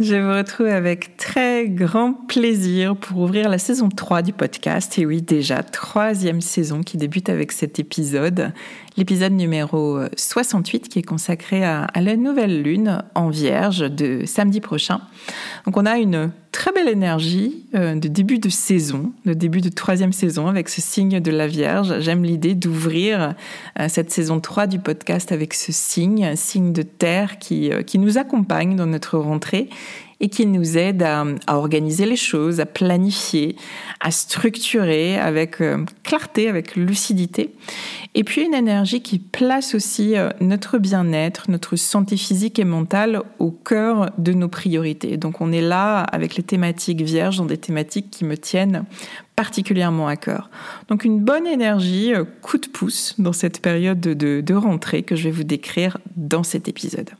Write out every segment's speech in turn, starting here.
Je vous retrouve avec très grand plaisir pour ouvrir la saison 3 du podcast. Et oui, déjà, troisième saison qui débute avec cet épisode l'épisode numéro 68 qui est consacré à, la nouvelle lune en vierge de samedi prochain. Donc on a une très belle énergie euh, de début de saison, de début de troisième saison avec ce signe de la Vierge. J'aime l'idée d'ouvrir euh, cette saison 3 du podcast avec ce signe, signe de terre qui, euh, qui nous accompagne dans notre rentrée et qui nous aide à, organiser les choses, à planifier, à structurer avec euh, clarté, avec lucidité. Et puis une énergie qui place aussi euh, notre bien-être, notre santé physique et mentale au cœur de nos priorités. Donc on est là avec les thématiques vierges, dans des thématiques qui me tiennent particulièrement à cœur. Donc une bonne énergie, euh, coup de pouce dans cette période de, de rentrée que je vais vous décrire dans cet épisode.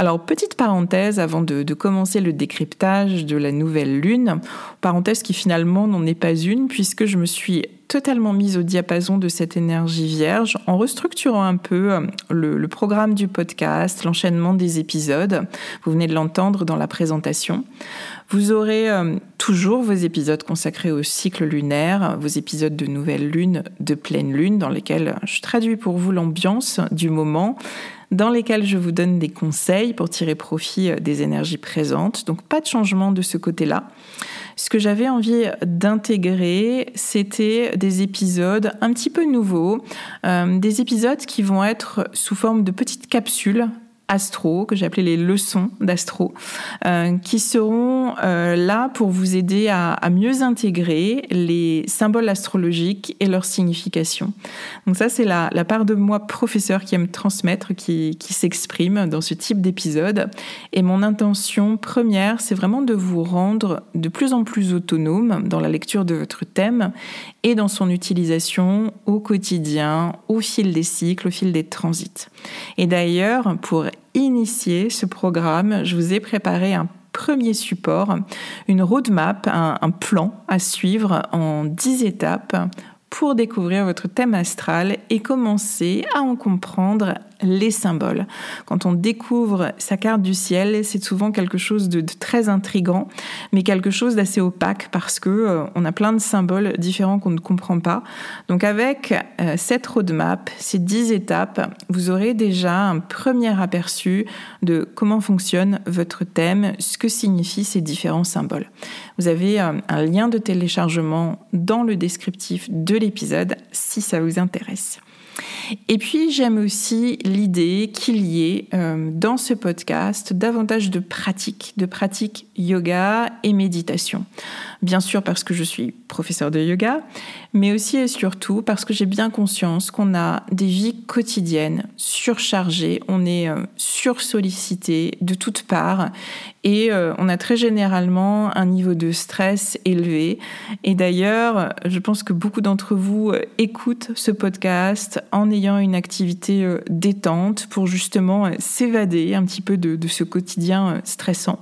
Alors, petite parenthèse avant de, commencer le décryptage de la nouvelle lune, parenthèse qui finalement n'en est pas une, puisque je me suis totalement mise au diapason de cette énergie vierge en restructurant un peu euh, le, programme du podcast, l'enchaînement des épisodes. Vous venez de l'entendre dans la présentation. Vous aurez euh, toujours vos épisodes consacrés au cycle lunaire, vos épisodes de nouvelle lune, de pleine lune, dans lesquels je traduis pour vous l'ambiance du moment, dans lesquels je vous donne des conseils pour tirer profit euh, des énergies présentes. Donc pas de changement de ce côté-là. Ce que j'avais envie d'intégrer, c'était des épisodes un petit peu nouveaux, euh, des épisodes qui vont être sous forme de petites capsules astro, que j'ai appelé les leçons d'astro, euh, qui seront euh, là pour vous aider à, mieux intégrer les symboles astrologiques et leur signification. Donc ça, c'est la, part de moi, professeur, qui aime transmettre, qui, qui s'exprime dans ce type d'épisode. Et mon intention première, c'est vraiment de vous rendre de plus en plus autonome dans la lecture de votre thème et dans son utilisation au quotidien, au fil des cycles, au fil des transits. Et d'ailleurs, pour initier ce programme, je vous ai préparé un premier support, une roadmap, un, un plan à suivre en 10 étapes pour découvrir votre thème astral et commencer à en comprendre les symboles. Quand on découvre sa carte du ciel, c'est souvent quelque chose de, très intrigant, mais quelque chose d'assez opaque parce que euh, on a plein de symboles différents qu'on ne comprend pas. Donc avec euh, cette roadmap, ces dix étapes, vous aurez déjà un premier aperçu de comment fonctionne votre thème, ce que signifient ces différents symboles. Vous avez euh, un lien de téléchargement dans le descriptif de l'épisode si ça vous intéresse. Et puis j'aime aussi l'idée qu'il y ait euh, dans ce podcast davantage de pratiques, de pratiques yoga et méditation. Bien sûr parce que je suis professeur de yoga, mais aussi et surtout parce que j'ai bien conscience qu'on a des vies quotidiennes surchargées, on est euh, sursollicité de toutes parts et euh, on a très généralement un niveau de stress élevé. Et d'ailleurs, je pense que beaucoup d'entre vous euh, écoutent ce podcast en ayant une activité détente pour justement s'évader un petit peu de ce quotidien stressant.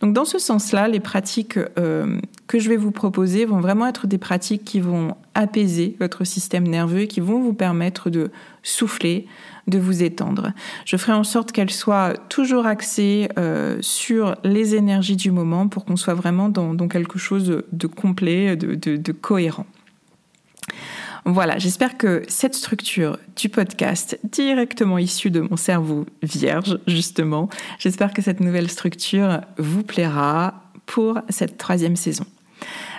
Donc dans ce sens-là, les pratiques euh, que je vais vous proposer vont vraiment être des pratiques qui vont apaiser votre système nerveux et qui vont vous permettre de souffler, de vous étendre. Je ferai en sorte qu'elles soient toujours axées euh, sur les énergies du moment pour qu'on soit vraiment dans, quelque chose de, complet, de cohérent. Voilà, j'espère que cette structure du podcast, directement issue de mon cerveau vierge, justement, j'espère que cette nouvelle structure vous plaira pour cette troisième saison.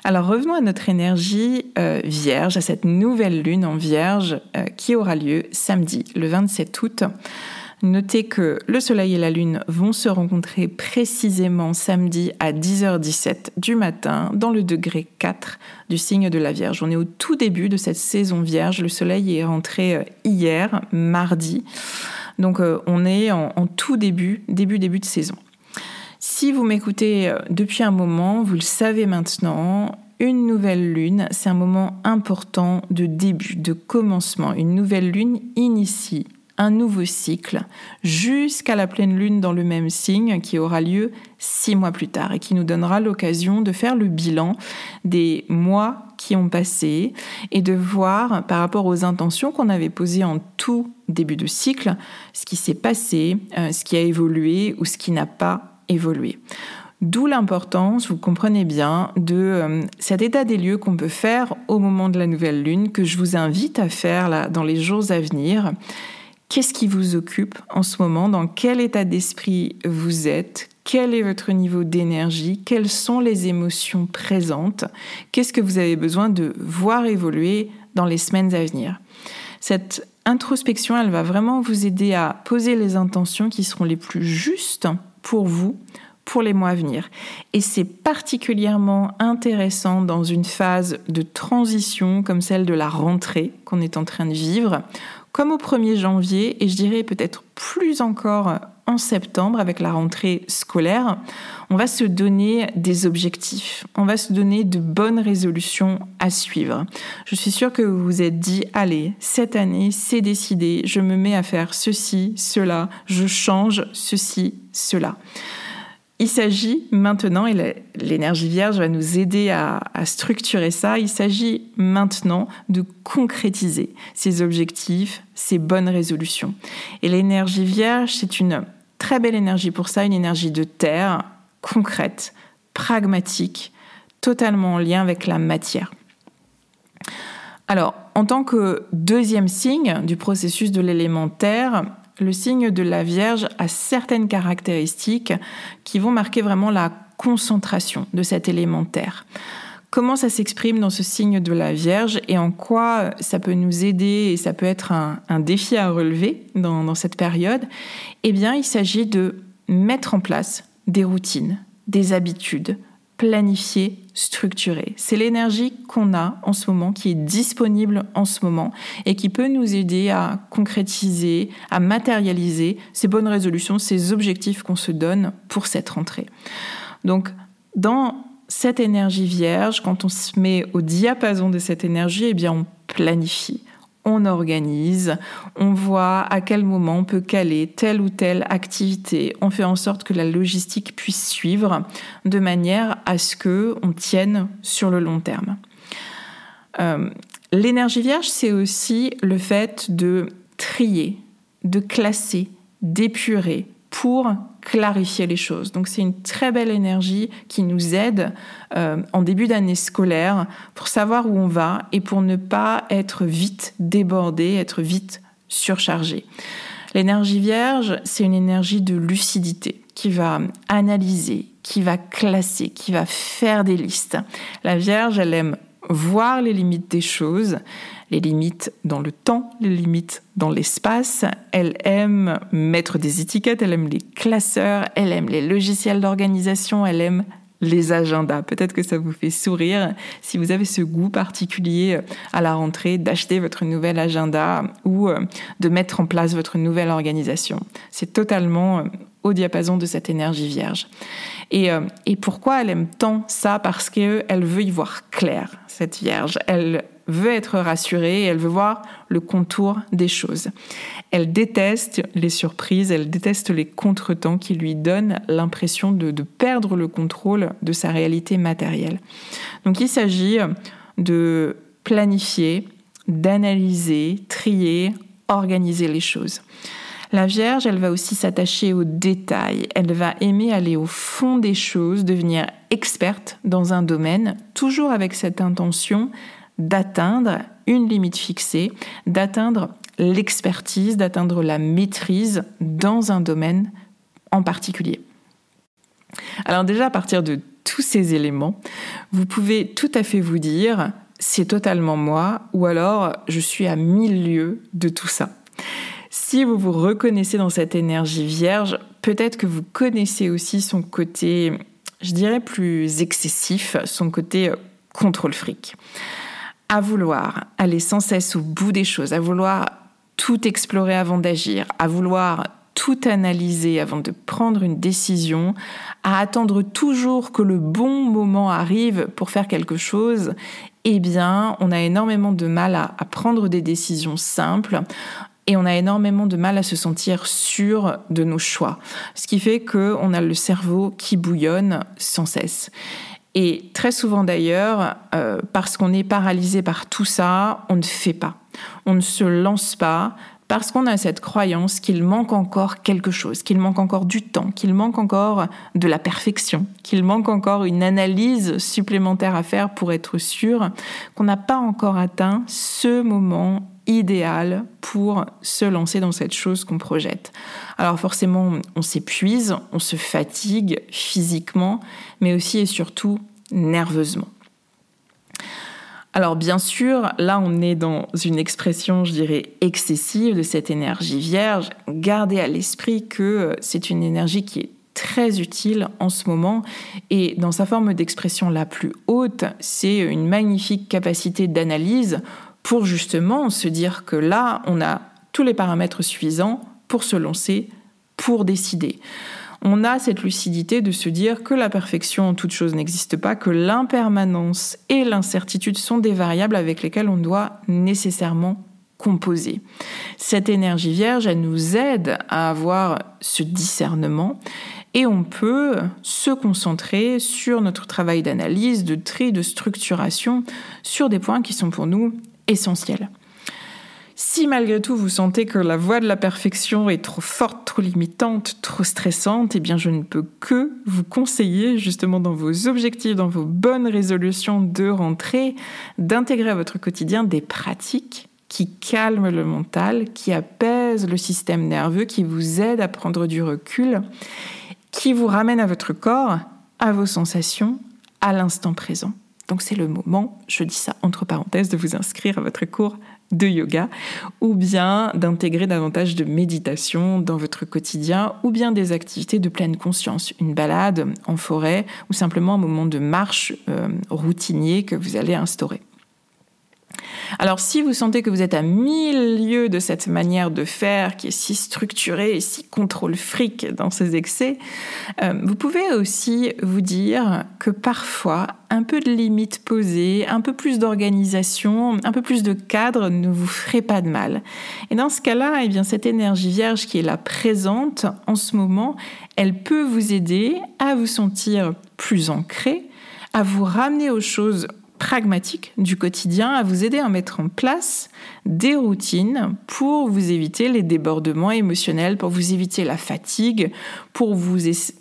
Alors revenons à notre énergie euh, vierge, à cette nouvelle lune en vierge euh, qui aura lieu samedi, le 27 août. Notez que le Soleil et la Lune vont se rencontrer précisément samedi à 10h17 du matin dans le degré 4 du signe de la Vierge. On est au tout début de cette saison Vierge. Le Soleil est rentré euh, hier, mardi. Donc euh, on est en, tout début, début, début de saison. Si vous m'écoutez euh, depuis un moment, vous le savez maintenant, une nouvelle lune, c'est un moment important de début, de commencement. Une nouvelle lune initie un nouveau cycle jusqu'à la pleine lune dans le même signe qui aura lieu six mois plus tard et qui nous donnera l'occasion de faire le bilan des mois qui ont passé et de voir par rapport aux intentions qu'on avait posées en tout début de cycle ce qui s'est passé, euh, ce qui a évolué ou ce qui n'a pas évolué. D'où l'importance, vous comprenez bien, de euh, cet état des lieux qu'on peut faire au moment de la nouvelle lune, que je vous invite à faire là, dans les jours à venir Qu'est-ce qui vous occupe en ce moment? Dans quel état d'esprit vous êtes? Quel est votre niveau d'énergie? Quelles sont les émotions présentes? Qu'est-ce que vous avez besoin de voir évoluer dans les semaines à venir? Cette introspection, elle va vraiment vous aider à poser les intentions qui seront les plus justes pour vous pour les mois à venir. Et c'est particulièrement intéressant dans une phase de transition comme celle de la rentrée qu'on est en train de vivre, comme au 1er janvier, et je dirais peut-être plus encore en septembre avec la rentrée scolaire, on va se donner des objectifs, on va se donner de bonnes résolutions à suivre. Je suis sûre que vous vous êtes dit, allez, cette année, c'est décidé, je me mets à faire ceci, cela, je change ceci, cela. Il s'agit maintenant, et l'énergie vierge va nous aider à, structurer ça, il s'agit maintenant de concrétiser ces objectifs, ces bonnes résolutions. Et l'énergie vierge, c'est une très belle énergie pour ça, une énergie de terre, concrète, pragmatique, totalement en lien avec la matière. Alors, en tant que deuxième signe du processus de l'élémentaire, le signe de la Vierge a certaines caractéristiques qui vont marquer vraiment la concentration de cet élémentaire. Comment ça s'exprime dans ce signe de la Vierge et en quoi ça peut nous aider et ça peut être un, défi à relever dans, cette période? Eh bien, il s'agit de mettre en place des routines, des habitudes, planifié, structuré. C'est l'énergie qu'on a en ce moment, qui est disponible en ce moment et qui peut nous aider à concrétiser, à matérialiser ces bonnes résolutions, ces objectifs qu'on se donne pour cette rentrée. Donc, dans cette énergie vierge, quand on se met au diapason de cette énergie, eh bien, on planifie, on organise, on voit à quel moment on peut caler telle ou telle activité, on fait en sorte que la logistique puisse suivre de manière à ce que on tienne sur le long terme. Euh, l'énergie vierge, c'est aussi le fait de trier, de classer, d'épurer pour clarifier les choses. Donc c'est une très belle énergie qui nous aide euh, en début d'année scolaire pour savoir où on va et pour ne pas être vite débordé, être vite surchargé. L'énergie vierge, c'est une énergie de lucidité qui va analyser, qui va classer, qui va faire des listes. La vierge, elle aime voir les limites des choses, les limites dans le temps, les limites dans l'espace. Elle aime mettre des étiquettes, elle aime les classeurs, elle aime les logiciels d'organisation, elle aime les agendas. Peut-être que ça vous fait sourire si vous avez ce goût particulier à la rentrée d'acheter votre nouvel agenda ou euh, de mettre en place votre nouvelle organisation. C'est totalement euh, au diapason de cette énergie vierge. Et, euh, et pourquoi elle aime tant ça? Parce qu'elle veut y voir clair, cette vierge. Elle veut être rassurée, elle veut voir le contour des choses. Elle déteste les surprises, elle déteste les contretemps qui lui donnent l'impression de, de perdre le contrôle de sa réalité matérielle. Donc il s'agit de planifier, d'analyser, trier, organiser les choses. La Vierge, elle va aussi s'attacher aux détails, elle va aimer aller au fond des choses, devenir experte dans un domaine, toujours avec cette intention d'atteindre une limite fixée, d'atteindre l'expertise, d'atteindre la maîtrise dans un domaine en particulier. Alors déjà, à partir de tous ces éléments, vous pouvez tout à fait vous dire, c'est totalement moi, ou alors je suis à mille lieues de tout ça. Si vous vous reconnaissez dans cette énergie vierge, peut-être que vous connaissez aussi son côté, je dirais, plus excessif, son côté euh, contrôle fric. À vouloir aller sans cesse au bout des choses, à vouloir tout explorer avant d'agir, à vouloir tout analyser avant de prendre une décision, à attendre toujours que le bon moment arrive pour faire quelque chose, eh bien, on a énormément de mal à, prendre des décisions simples et on a énormément de mal à se sentir sûr de nos choix. Ce qui fait qu'on a le cerveau qui bouillonne sans cesse. Et très souvent d'ailleurs, euh, parce qu'on est paralysé par tout ça, on ne fait pas. On ne se lance pas parce qu'on a cette croyance qu'il manque encore quelque chose, qu'il manque encore du temps, qu'il manque encore de la perfection, qu'il manque encore une analyse supplémentaire à faire pour être sûr qu'on n'a pas encore atteint ce moment idéal pour se lancer dans cette chose qu'on projette. Alors forcément, on s'épuise, on se fatigue physiquement, mais aussi et surtout nerveusement. Alors bien sûr, là on est dans une expression, je dirais, excessive de cette énergie vierge. Gardez à l'esprit que c'est une énergie qui est très utile en ce moment et dans sa forme d'expression la plus haute, c'est une magnifique capacité d'analyse pour justement se dire que là, on a tous les paramètres suffisants pour se lancer, pour décider. On a cette lucidité de se dire que la perfection en toute chose n'existe pas, que l'impermanence et l'incertitude sont des variables avec lesquelles on doit nécessairement composer. Cette énergie vierge, elle nous aide à avoir ce discernement et on peut se concentrer sur notre travail d'analyse, de tri, de structuration, sur des points qui sont pour nous essentiel. Si malgré tout vous sentez que la voie de la perfection est trop forte, trop limitante, trop stressante, eh bien je ne peux que vous conseiller justement dans vos objectifs, dans vos bonnes résolutions de rentrée, d'intégrer à votre quotidien des pratiques qui calment le mental, qui apaisent le système nerveux, qui vous aident à prendre du recul, qui vous ramènent à votre corps, à vos sensations, à l'instant présent. Donc c'est le moment, je dis ça entre parenthèses, de vous inscrire à votre cours de yoga ou bien d'intégrer davantage de méditation dans votre quotidien ou bien des activités de pleine conscience, une balade en forêt ou simplement un moment de marche euh, routinier que vous allez instaurer. Alors si vous sentez que vous êtes à mille lieues de cette manière de faire qui est si structurée et si contrôle fric dans ses excès, euh, vous pouvez aussi vous dire que parfois un peu de limite posée, un peu plus d'organisation, un peu plus de cadre ne vous ferait pas de mal. Et dans ce cas-là, eh bien cette énergie vierge qui est là présente en ce moment, elle peut vous aider à vous sentir plus ancré, à vous ramener aux choses pragmatique du quotidien à vous aider à mettre en place des routines pour vous éviter les débordements émotionnels, pour vous éviter la fatigue, pour vous,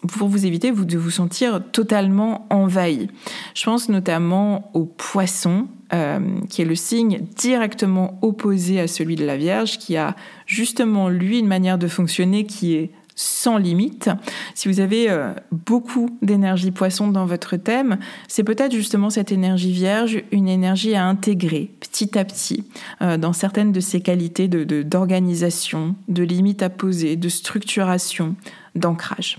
pour vous éviter de vous sentir totalement envahi. Je pense notamment au poisson, euh, qui est le signe directement opposé à celui de la Vierge, qui a justement lui une manière de fonctionner qui est sans limite. Si vous avez euh, beaucoup d'énergie poisson dans votre thème, c'est peut-être justement cette énergie vierge, une énergie à intégrer petit à petit euh, dans certaines de ses qualités d'organisation, de, de limites à poser, de structuration, d'ancrage.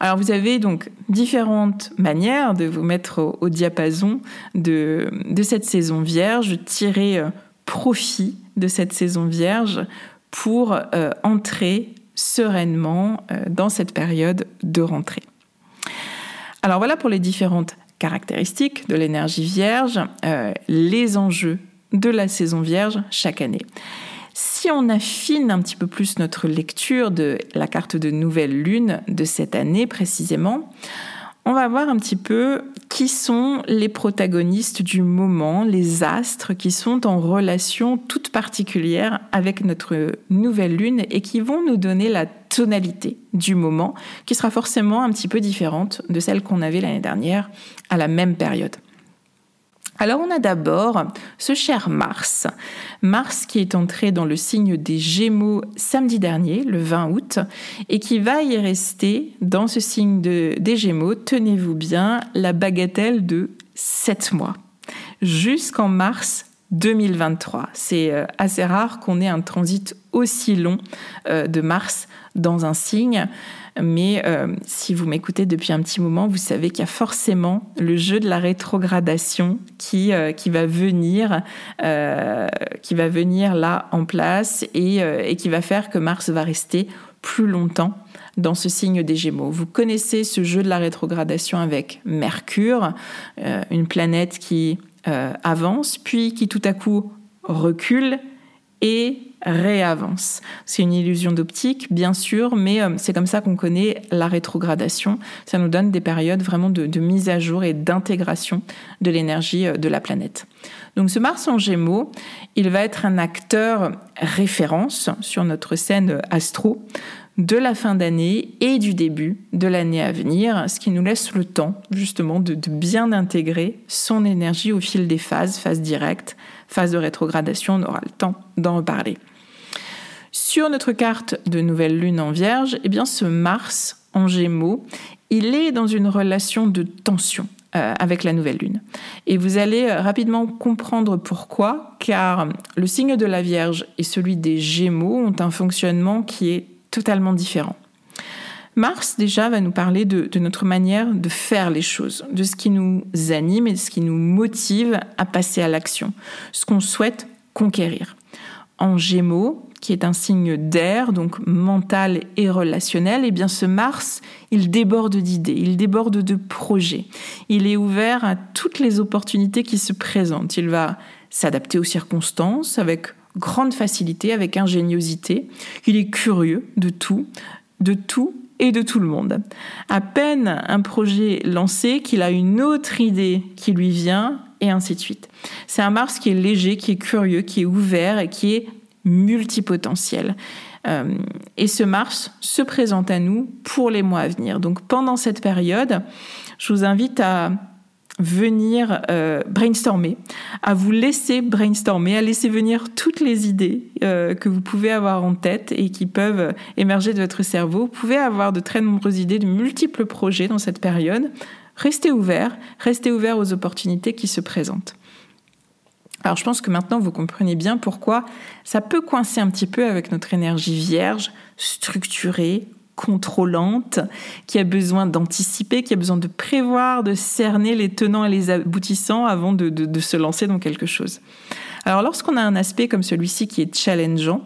Alors vous avez donc différentes manières de vous mettre au, diapason de, de, cette saison vierge, tirer euh, profit de cette saison vierge pour entrer sereinement euh, dans cette période de rentrée. Alors voilà pour les différentes caractéristiques de l'énergie vierge, euh, les enjeux de la saison vierge chaque année. Si on affine un petit peu plus notre lecture de la carte de nouvelle lune de cette année précisément, on va voir un petit peu qui sont les protagonistes du moment, les astres qui sont en relation toute particulière avec notre nouvelle lune et qui vont nous donner la tonalité du moment qui sera forcément un petit peu différente de celle qu'on avait l'année dernière à la même période. Alors on a d'abord ce cher Mars. Mars qui est entré dans le signe des Gémeaux samedi dernier, le 20 août, et qui va y rester dans ce signe des Gémeaux, tenez-vous bien, la bagatelle de 7 mois, jusqu'en mars 2023. C'est euh, assez rare qu'on ait un transit aussi long euh, de Mars dans un signe. Mais euh, si vous m'écoutez depuis un petit moment, vous savez qu'il y a forcément le jeu de la rétrogradation qui, euh, qui, va, venir, euh, qui va venir là en place et, et qui va faire que Mars va rester plus longtemps dans ce signe des Gémeaux. Vous connaissez ce jeu de la rétrogradation avec Mercure, une planète qui avance, puis qui tout à coup recule et réavance. C'est une illusion d'optique, bien sûr, mais euh, c'est comme ça qu'on connaît la rétrogradation. Ça nous donne des périodes vraiment de, mise à jour et d'intégration de l'énergie euh, de la planète. Donc ce Mars en Gémeaux, il va être un acteur référence sur notre scène astro de la fin d'année et du début de l'année à venir, ce qui nous laisse le temps justement de, de, bien intégrer son énergie au fil des phases, phase directe, phase de rétrogradation, on aura le temps d'en reparler. Sur notre carte de nouvelle lune en vierge, eh bien ce Mars en gémeaux, il est dans une relation de tension euh, avec la nouvelle lune. Et vous allez euh, rapidement comprendre pourquoi, car le signe de la Vierge et celui des Gémeaux ont un fonctionnement qui est totalement différent. Mars, déjà, va nous parler de, de, notre manière de faire les choses, de ce qui nous anime et de ce qui nous motive à passer à l'action, ce qu'on souhaite conquérir. En Gémeaux, qui est un signe d'air, donc mental et relationnel, et eh bien ce Mars, il déborde d'idées, il déborde de projets. Il est ouvert à toutes les opportunités qui se présentent. Il va s'adapter aux circonstances avec grande facilité, avec ingéniosité. Il est curieux de tout, de tout et de tout le monde. À peine un projet lancé qu'il a une autre idée qui lui vient et ainsi de suite. C'est un Mars qui est léger, qui est curieux, qui est ouvert et qui est multipotentiel. Euh, et ce Mars se présente à nous pour les mois à venir. Donc pendant cette période, je vous invite à venir euh, brainstormer, à vous laisser brainstormer, à laisser venir toutes les idées euh, que vous pouvez avoir en tête et qui peuvent émerger de votre cerveau. Vous pouvez avoir de très nombreuses idées, de multiples projets dans cette période. Restez ouvert, restez ouvert aux opportunités qui se présentent. Alors je pense que maintenant vous comprenez bien pourquoi ça peut coincer un petit peu avec notre énergie vierge, structurée, contrôlante, qui a besoin d'anticiper, qui a besoin de prévoir, de cerner les tenants et les aboutissants avant de, se lancer dans quelque chose. Alors lorsqu'on a un aspect comme celui-ci qui est challengeant,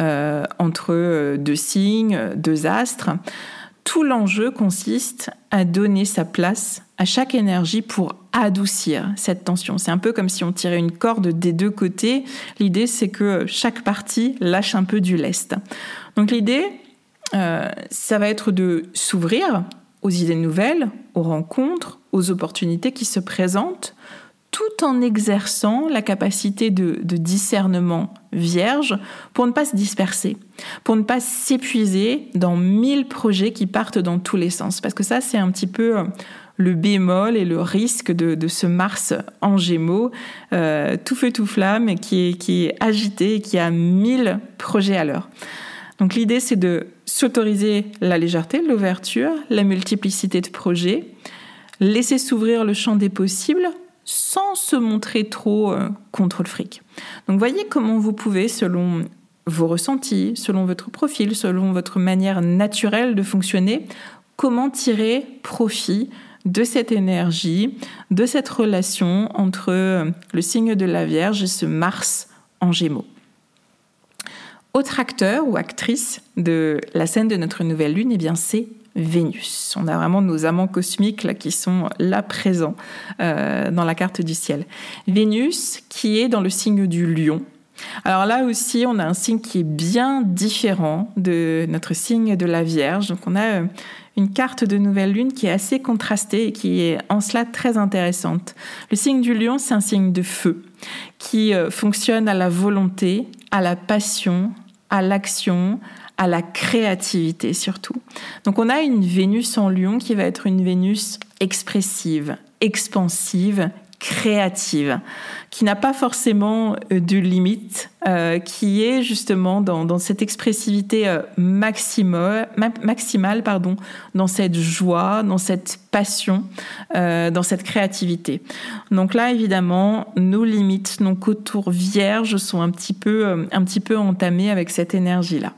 euh, entre euh, deux signes, deux astres, tout l'enjeu consiste à donner sa place à chaque énergie pour adoucir cette tension. C'est un peu comme si on tirait une corde des deux côtés. L'idée, c'est que chaque partie lâche un peu du lest. Donc l'idée, euh, ça va être de s'ouvrir aux idées nouvelles, aux rencontres, aux opportunités qui se présentent, tout en exerçant la capacité de, discernement vierge pour ne pas se disperser, pour ne pas s'épuiser dans mille projets qui partent dans tous les sens. Parce que ça, c'est un petit peu euh, le bémol et le risque de, ce Mars en gémeaux, euh, tout feu tout flamme, qui est, qui est agité et qui a mille projets à l'heure. Donc l'idée, c'est de s'autoriser la légèreté, l'ouverture, la multiplicité de projets, laisser s'ouvrir le champ des possibles sans se montrer trop euh, contre le fric. Donc voyez comment vous pouvez, selon vos ressentis, selon votre profil, selon votre manière naturelle de fonctionner, comment tirer profit de cette énergie, de cette relation entre euh, le signe de la Vierge et ce Mars en Gémeaux. Autre acteur ou actrice de la scène de notre nouvelle lune, eh bien c'est Vénus. On a vraiment nos amants cosmiques là, qui sont là présents euh, dans la carte du ciel. Vénus qui est dans le signe du lion. Alors là aussi, on a un signe qui est bien différent de notre signe de la Vierge. Donc on a euh, une carte de nouvelle lune qui est assez contrastée et qui est en cela très intéressante. Le signe du lion, c'est un signe de feu qui euh, fonctionne à la volonté, à la passion, à l'action, à la créativité surtout. Donc on a une Vénus en lion qui va être une Vénus expressive, expansive, créative, qui n'a pas forcément euh, de limite, euh, qui est justement dans, cette expressivité euh, maximale, pardon, dans cette joie, dans cette passion, dans cette créativité. Donc là, évidemment, nos limites, nos contours vierges sont un petit peu, un petit peu entamés avec cette énergie-là.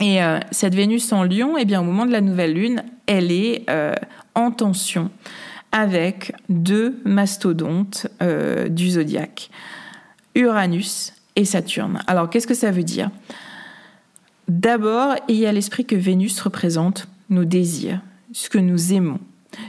Et cette Vénus en Lion, eh bien, au moment de la nouvelle lune, elle est en tension avec deux mastodontes euh, du zodiaque, Uranus et Saturne. Alors, qu'est-ce que ça veut dire? D'abord, il y a l'esprit que Vénus représente nos désirs, ce que nous aimons,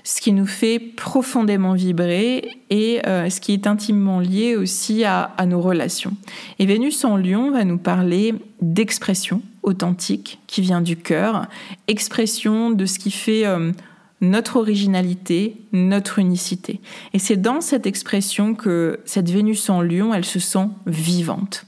ce qui nous fait profondément vibrer et ce qui est intimement lié aussi à, à, nos relations. Et Vénus en lion va nous parler d'expression, authentique qui vient du cœur, expression de ce qui fait euh, notre originalité, notre unicité. Et c'est dans cette expression que cette Vénus en lion, elle se sent vivante.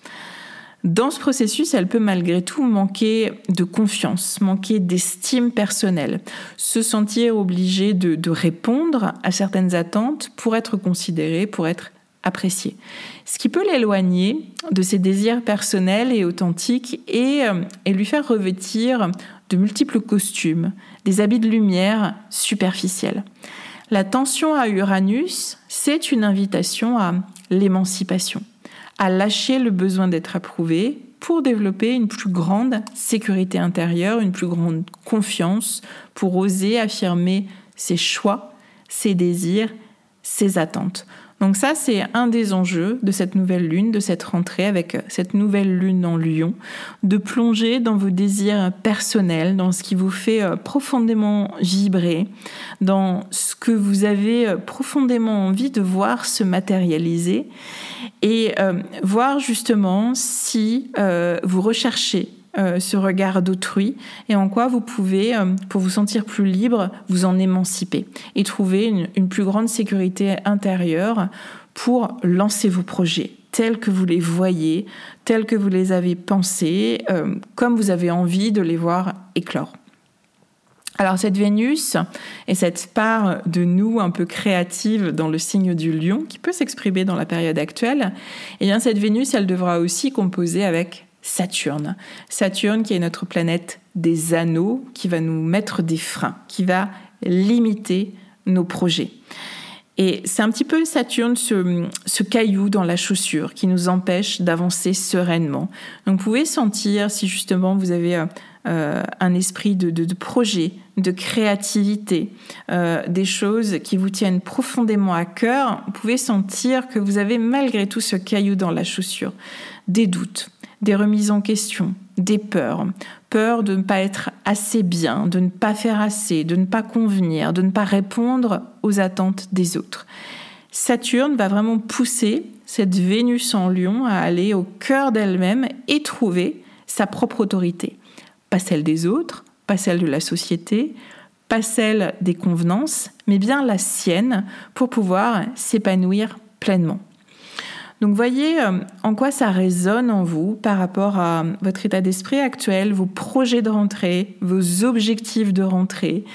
Dans ce processus, elle peut malgré tout manquer de confiance, manquer d'estime personnelle, se sentir obligée de, répondre à certaines attentes pour être considérée, pour être appréciée ce qui peut l'éloigner de ses désirs personnels et authentiques et, euh, et, lui faire revêtir de multiples costumes, des habits de lumière superficiels. La tension à Uranus, c'est une invitation à l'émancipation, à lâcher le besoin d'être approuvé pour développer une plus grande sécurité intérieure, une plus grande confiance, pour oser affirmer ses choix, ses désirs, ses attentes. Donc ça, c'est un des enjeux de cette nouvelle lune, de cette rentrée avec cette nouvelle lune en lion, de plonger dans vos désirs personnels, dans ce qui vous fait euh, profondément vibrer, dans ce que vous avez euh, profondément envie de voir se matérialiser et euh, voir justement si vous recherchez euh, ce regard d'autrui et en quoi vous pouvez, euh, pour vous sentir plus libre, vous en émanciper et trouver une, plus grande sécurité intérieure pour lancer vos projets tels que vous les voyez, tels que vous les avez pensés, euh, comme vous avez envie de les voir éclore. Alors cette Vénus et cette part de nous un peu créative dans le signe du lion qui peut s'exprimer dans la période actuelle, eh bien cette Vénus, elle devra aussi composer avec Saturne. Saturne qui est notre planète des anneaux, qui va nous mettre des freins, qui va limiter nos projets. Et c'est un petit peu Saturne, ce, caillou dans la chaussure qui nous empêche d'avancer sereinement. Donc vous pouvez sentir si justement vous avez euh, euh, un esprit de, projet, de créativité, euh, des choses qui vous tiennent profondément à cœur, vous pouvez sentir que vous avez malgré tout ce caillou dans la chaussure, des doutes, des remises en question, des peurs. Peur de ne pas être assez bien, de ne pas faire assez, de ne pas convenir, de ne pas répondre aux attentes des autres. Saturne va vraiment pousser cette Vénus en lion à aller au cœur d'elle-même et trouver sa propre autorité. Pas celle des autres, pas celle de la société, pas celle des convenances, mais bien la sienne pour pouvoir s'épanouir pleinement. Donc voyez euh, en quoi ça résonne en vous par rapport à votre état d'esprit actuel, vos projets de rentrée, vos objectifs de rentrée?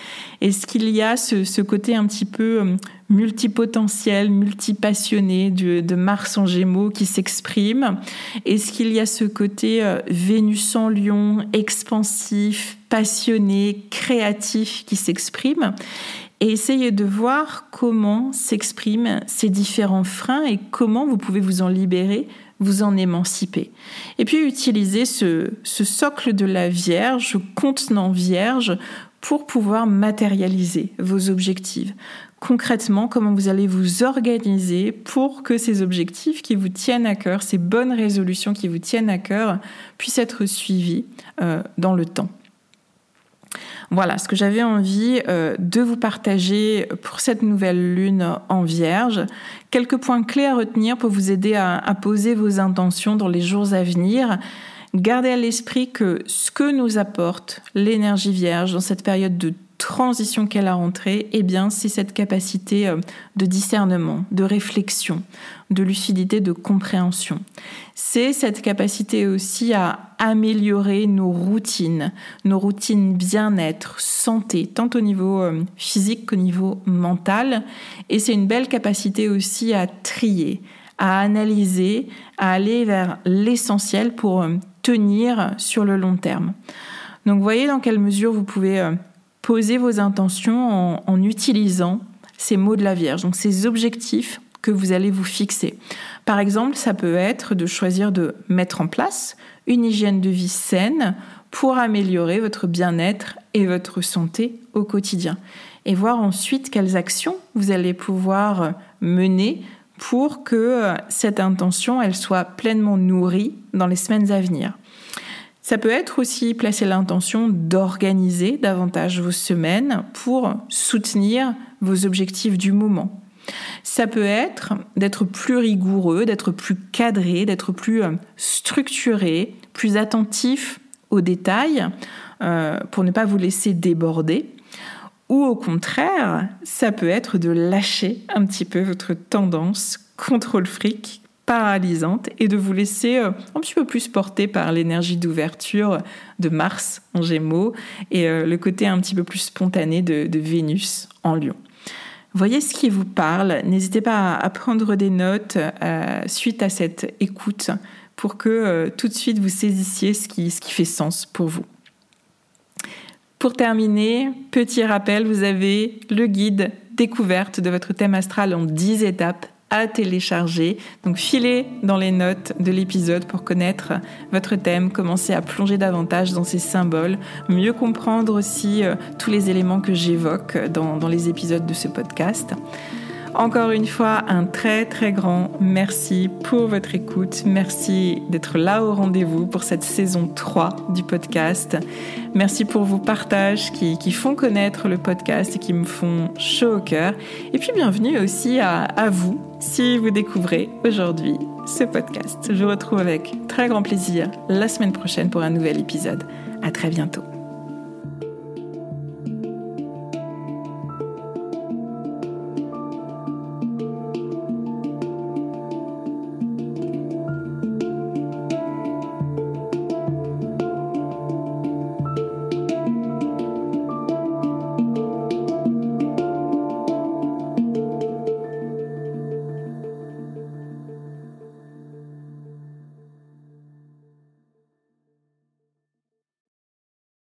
Est-ce qu'il y a ce, côté un petit peu euh, multipotentiel, multipassionné de, de Mars en Gémeaux qui s'exprime? Est-ce qu'il y a ce côté euh, Vénus en Lion, expansif, passionné, créatif qui s'exprime? Et essayez de voir comment s'expriment ces différents freins et comment vous pouvez vous en libérer, vous en émanciper. Et puis utiliser ce, socle de la Vierge, contenant Vierge, pour pouvoir matérialiser vos objectifs. Concrètement, comment vous allez vous organiser pour que ces objectifs qui vous tiennent à cœur, ces bonnes résolutions qui vous tiennent à cœur, puissent être suivis euh, dans le temps. Voilà ce que j'avais envie euh, de vous partager pour cette nouvelle lune en vierge. Quelques points clés à retenir pour vous aider à, à poser vos intentions dans les jours à venir. Gardez à l'esprit que ce que nous apporte l'énergie vierge dans cette période de transition qu'elle a rentrée, eh bien, c'est cette capacité euh, de discernement, de réflexion, de lucidité, de compréhension. C'est cette capacité aussi à améliorer nos routines, nos routines bien-être, santé, tant au niveau euh, physique qu'au niveau mental. Et c'est une belle capacité aussi à trier, à analyser, à aller vers l'essentiel pour euh, tenir sur le long terme. Donc voyez dans quelle mesure vous pouvez Posez vos intentions en, utilisant ces mots de la Vierge, donc ces objectifs que vous allez vous fixer. Par exemple, ça peut être de choisir de mettre en place une hygiène de vie saine pour améliorer votre bien-être et votre santé au quotidien. Et voir ensuite quelles actions vous allez pouvoir mener pour que cette intention elle soit pleinement nourrie dans les semaines à venir. Ça peut être aussi placer l'intention d'organiser davantage vos semaines pour soutenir vos objectifs du moment. Ça peut être d'être plus rigoureux, d'être plus cadré, d'être plus euh, structuré, plus attentif aux détails euh, pour ne pas vous laisser déborder. Ou au contraire, ça peut être de lâcher un petit peu votre tendance contrôle fric paralysante et de vous laisser euh, un petit peu plus porter par l'énergie d'ouverture de Mars en Gémeaux et euh, le côté un petit peu plus spontané de, Vénus en Lion. Voyez ce qui vous parle. N'hésitez pas à prendre des notes euh, suite à cette écoute pour que tout de suite vous saisissiez ce qui, ce qui fait sens pour vous. Pour terminer, petit rappel, vous avez le guide découverte de votre thème astral en 10 étapes à télécharger. Donc filez dans les notes de l'épisode pour connaître votre thème, commencer à plonger davantage dans ces symboles, mieux comprendre aussi euh, tous les éléments que j'évoque dans, dans les épisodes de ce podcast. Encore une fois, un très très grand merci pour votre écoute. Merci d'être là au rendez-vous pour cette saison 3 du podcast. Merci pour vos partages qui, font connaître le podcast et qui me font chaud au cœur. Et puis bienvenue aussi à, à vous si vous découvrez aujourd'hui ce podcast. Je vous retrouve avec très grand plaisir la semaine prochaine pour un nouvel épisode. À très bientôt.